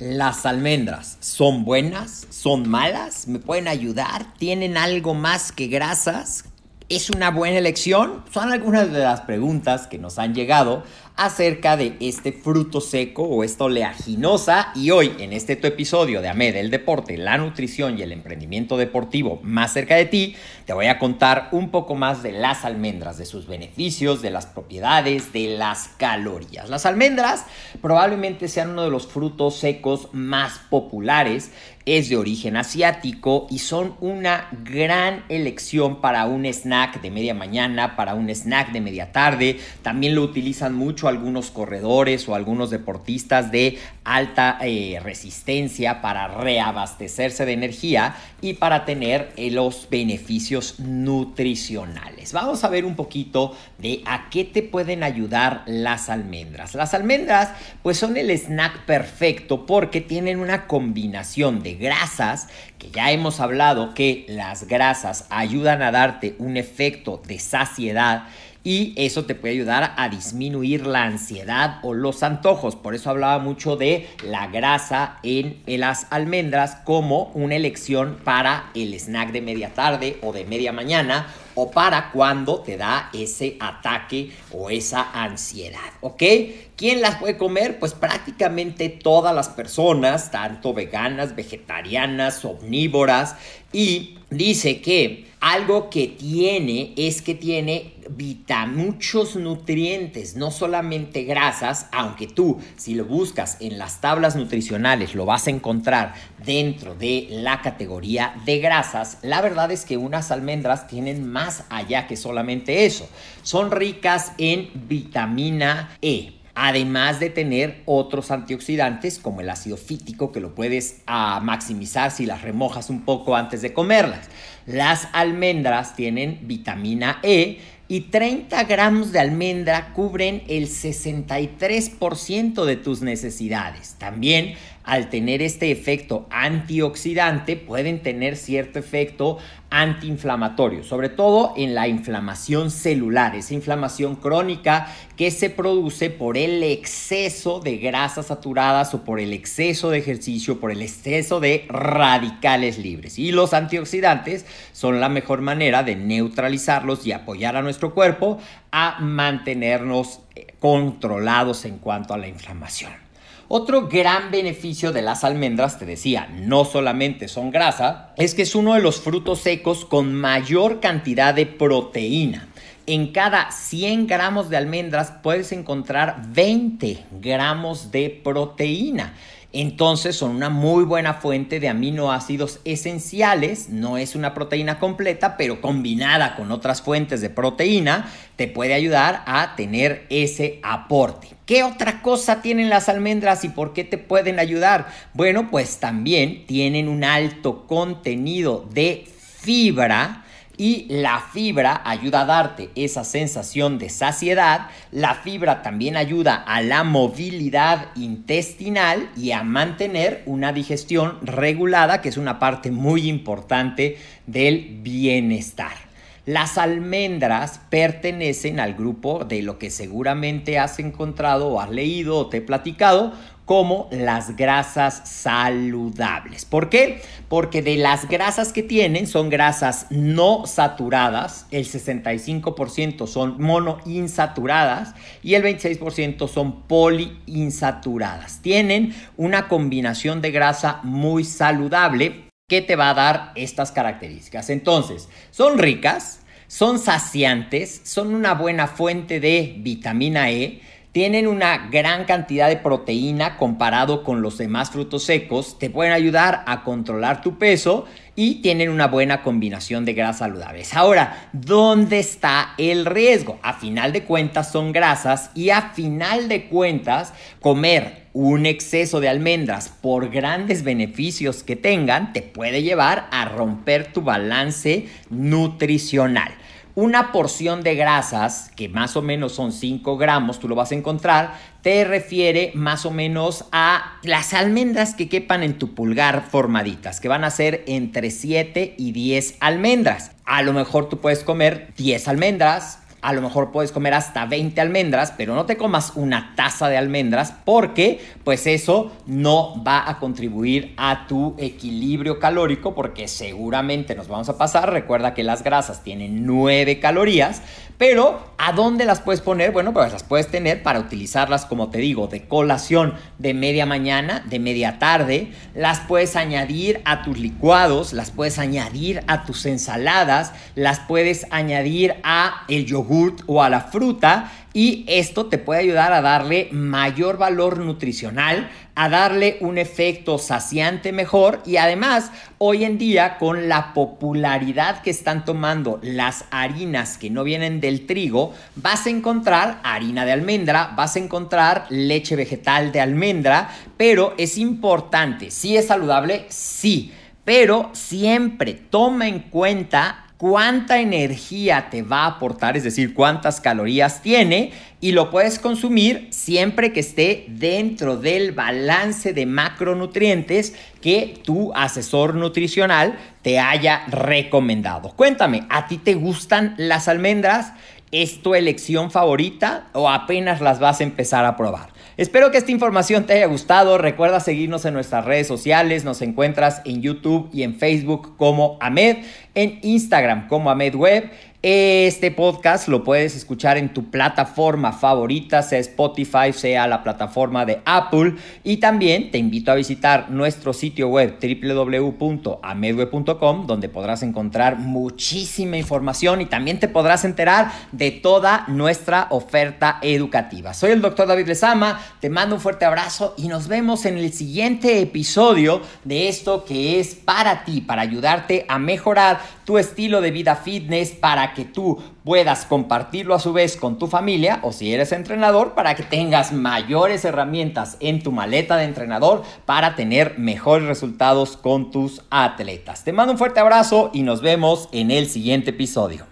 Las almendras son buenas, son malas, me pueden ayudar, tienen algo más que grasas. ¿Es una buena elección? Son algunas de las preguntas que nos han llegado acerca de este fruto seco o esta oleaginosa y hoy en este tu episodio de AMED, el deporte, la nutrición y el emprendimiento deportivo más cerca de ti, te voy a contar un poco más de las almendras, de sus beneficios, de las propiedades, de las calorías. Las almendras probablemente sean uno de los frutos secos más populares es de origen asiático y son una gran elección para un snack de media mañana, para un snack de media tarde. También lo utilizan mucho algunos corredores o algunos deportistas de alta eh, resistencia para reabastecerse de energía y para tener eh, los beneficios nutricionales. Vamos a ver un poquito de a qué te pueden ayudar las almendras. Las almendras pues son el snack perfecto porque tienen una combinación de grasas que ya hemos hablado que las grasas ayudan a darte un efecto de saciedad y eso te puede ayudar a disminuir la ansiedad o los antojos. Por eso hablaba mucho de la grasa en, las almendras como una elección para el snack de media tarde o de media mañana o para cuando te da ese ataque o esa ansiedad, ¿ok? ¿Quién las puede comer? Pues prácticamente todas las personas, tanto veganas, vegetarianas, omnívoras, y dice que algo que tiene es que tiene muchos nutrientes, no solamente grasas, aunque tú si lo buscas en las tablas nutricionales lo vas a encontrar dentro de la categoría de grasas, la verdad es que unas almendras tienen más allá que solamente eso. Son ricas en vitamina E además de tener otros antioxidantes como el ácido fítico que lo puedes ah, maximizar si las remojas un poco antes de comerlas. Las almendras tienen vitamina E y 30 gramos de almendra cubren el 63% de tus necesidades. También al tener este efecto antioxidante pueden tener cierto efecto antiinflamatorio, sobre todo en la inflamación celular, esa inflamación crónica que se produce por el exceso de grasas saturadas o por el exceso de ejercicio, por el exceso de radicales libres. Y los antioxidantes son la mejor manera de neutralizarlos y apoyar a nuestro cuerpo a mantenernos eh, controlados en cuanto a la inflamación. Otro gran beneficio de las almendras, te decía, no solamente son grasa, es que es uno de los frutos secos con mayor cantidad de proteína. En cada 100 gramos de almendras puedes encontrar 20 gramos de proteína. Entonces son una muy buena fuente de aminoácidos esenciales, no es una proteína completa, pero combinada con otras fuentes de proteína te puede ayudar a tener ese aporte. ¿Qué otra cosa tienen las almendras y por qué te pueden ayudar? Bueno, pues también tienen un alto contenido de fibra y la fibra ayuda a darte esa sensación de saciedad. La fibra también ayuda a la movilidad intestinal y a mantener una digestión regulada, que es una parte muy importante del bienestar. Las almendras pertenecen al grupo de lo que seguramente has encontrado o has leído o te he platicado como las grasas saludables. ¿Por qué? Porque de las grasas que tienen son grasas no saturadas, el 65% son monoinsaturadas y el 26% son poliinsaturadas. Tienen una combinación de grasa muy saludable que te va a dar estas características. Entonces, son ricas, son saciantes, son una buena fuente de vitamina E, tienen una gran cantidad de proteína comparado con los demás frutos secos, te pueden ayudar a controlar tu peso y tienen una buena combinación de grasas saludables. Ahora, ¿dónde está el riesgo? A final de cuentas son grasas y a final de cuentas comer un exceso de almendras por grandes beneficios que tengan te puede llevar a romper tu balance nutricional. Una porción de grasas, que más o menos son 5 gramos, tú lo vas a encontrar, te refiere más o menos a las almendras que quepan en tu pulgar formaditas, que van a ser entre 7 y 10 almendras. A lo mejor tú puedes comer 10 almendras, a lo mejor puedes comer hasta 20 almendras, pero no te comas una taza de almendras porque pues eso no va a contribuir a tu equilibrio calórico porque seguramente nos vamos a pasar. Recuerda que las grasas tienen 9 calorías, pero ¿a dónde las puedes poner? Bueno, pues las puedes tener para utilizarlas, como te digo, de colación de media mañana, de media tarde. Las puedes añadir a tus licuados, las puedes añadir a tus ensaladas, las puedes añadir a el o a la fruta y esto te puede ayudar a darle mayor valor nutricional, a darle un efecto saciante mejor y además hoy en día con la popularidad que están tomando las harinas que no vienen del trigo, vas a encontrar harina de almendra, vas a encontrar leche vegetal de almendra, pero es importante, si es saludable, sí, pero siempre toma en cuenta cuánta energía te va a aportar, es decir, cuántas calorías tiene y lo puedes consumir siempre que esté dentro del balance de macronutrientes que tu asesor nutricional te haya recomendado. Cuéntame, ¿a ti te gustan las almendras? ¿Es tu elección favorita o apenas las vas a empezar a probar? Espero que esta información te haya gustado. Recuerda seguirnos en nuestras redes sociales. Nos encuentras en YouTube y en Facebook como Ahmed, en Instagram como Ahmed Web este podcast lo puedes escuchar en tu plataforma favorita, sea Spotify, sea la plataforma de Apple. Y también te invito a visitar nuestro sitio web www.amedweb.com, donde podrás encontrar muchísima información y también te podrás enterar de toda nuestra oferta educativa. Soy el doctor David Lezama, te mando un fuerte abrazo y nos vemos en el siguiente episodio de esto que es para ti, para ayudarte a mejorar tu estilo de vida fitness, para que tú puedas compartirlo a su vez con tu familia o si eres entrenador para que tengas mayores herramientas en tu maleta de entrenador para tener mejores resultados con tus atletas. Te mando un fuerte abrazo y nos vemos en el siguiente episodio.